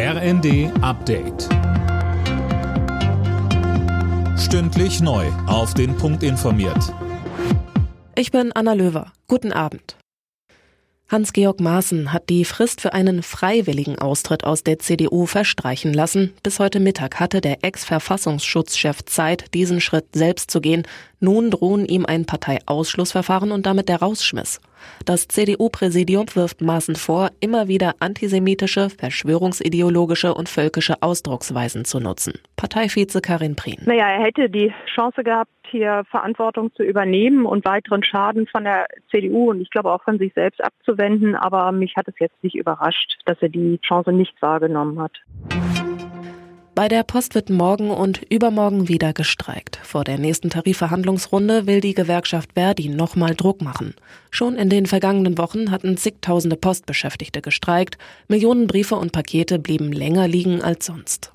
RND Update. Stündlich neu. Auf den Punkt informiert. Ich bin Anna Löwer. Guten Abend. Hans-Georg Maaßen hat die Frist für einen freiwilligen Austritt aus der CDU verstreichen lassen. Bis heute Mittag hatte der Ex-Verfassungsschutzchef Zeit, diesen Schritt selbst zu gehen. Nun drohen ihm ein Parteiausschlussverfahren und damit der Rausschmiss. Das CDU-Präsidium wirft Maaßen vor, immer wieder antisemitische, verschwörungsideologische und völkische Ausdrucksweisen zu nutzen. Parteivize Karin Prien. Naja, er hätte die Chance gehabt, hier Verantwortung zu übernehmen und weiteren Schaden von der CDU und ich glaube auch von sich selbst abzuwenden. Aber mich hat es jetzt nicht überrascht, dass er die Chance nicht wahrgenommen hat. Bei der Post wird morgen und übermorgen wieder gestreikt. Vor der nächsten Tarifverhandlungsrunde will die Gewerkschaft Verdi nochmal Druck machen. Schon in den vergangenen Wochen hatten zigtausende Postbeschäftigte gestreikt. Millionen Briefe und Pakete blieben länger liegen als sonst.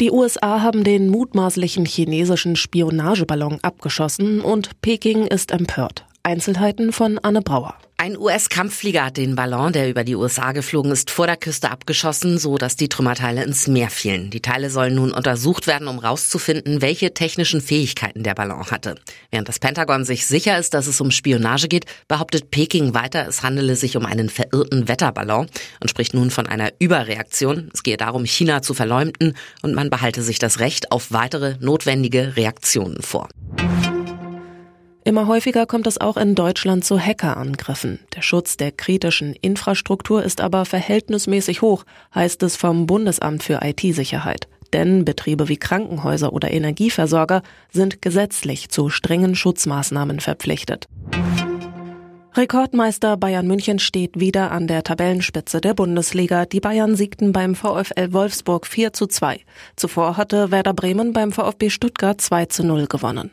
Die USA haben den mutmaßlichen chinesischen Spionageballon abgeschossen und Peking ist empört. Einzelheiten von Anne Brauer. Ein US-Kampfflieger hat den Ballon, der über die USA geflogen ist, vor der Küste abgeschossen, so dass die Trümmerteile ins Meer fielen. Die Teile sollen nun untersucht werden, um herauszufinden, welche technischen Fähigkeiten der Ballon hatte. Während das Pentagon sich sicher ist, dass es um Spionage geht, behauptet Peking weiter, es handele sich um einen verirrten Wetterballon und spricht nun von einer Überreaktion. Es gehe darum, China zu verleumden und man behalte sich das Recht auf weitere notwendige Reaktionen vor. Immer häufiger kommt es auch in Deutschland zu Hackerangriffen. Der Schutz der kritischen Infrastruktur ist aber verhältnismäßig hoch, heißt es vom Bundesamt für IT-Sicherheit. Denn Betriebe wie Krankenhäuser oder Energieversorger sind gesetzlich zu strengen Schutzmaßnahmen verpflichtet. Rekordmeister Bayern München steht wieder an der Tabellenspitze der Bundesliga. Die Bayern siegten beim VfL Wolfsburg 4 zu 2. Zuvor hatte Werder Bremen beim VfB Stuttgart 2 zu 0 gewonnen.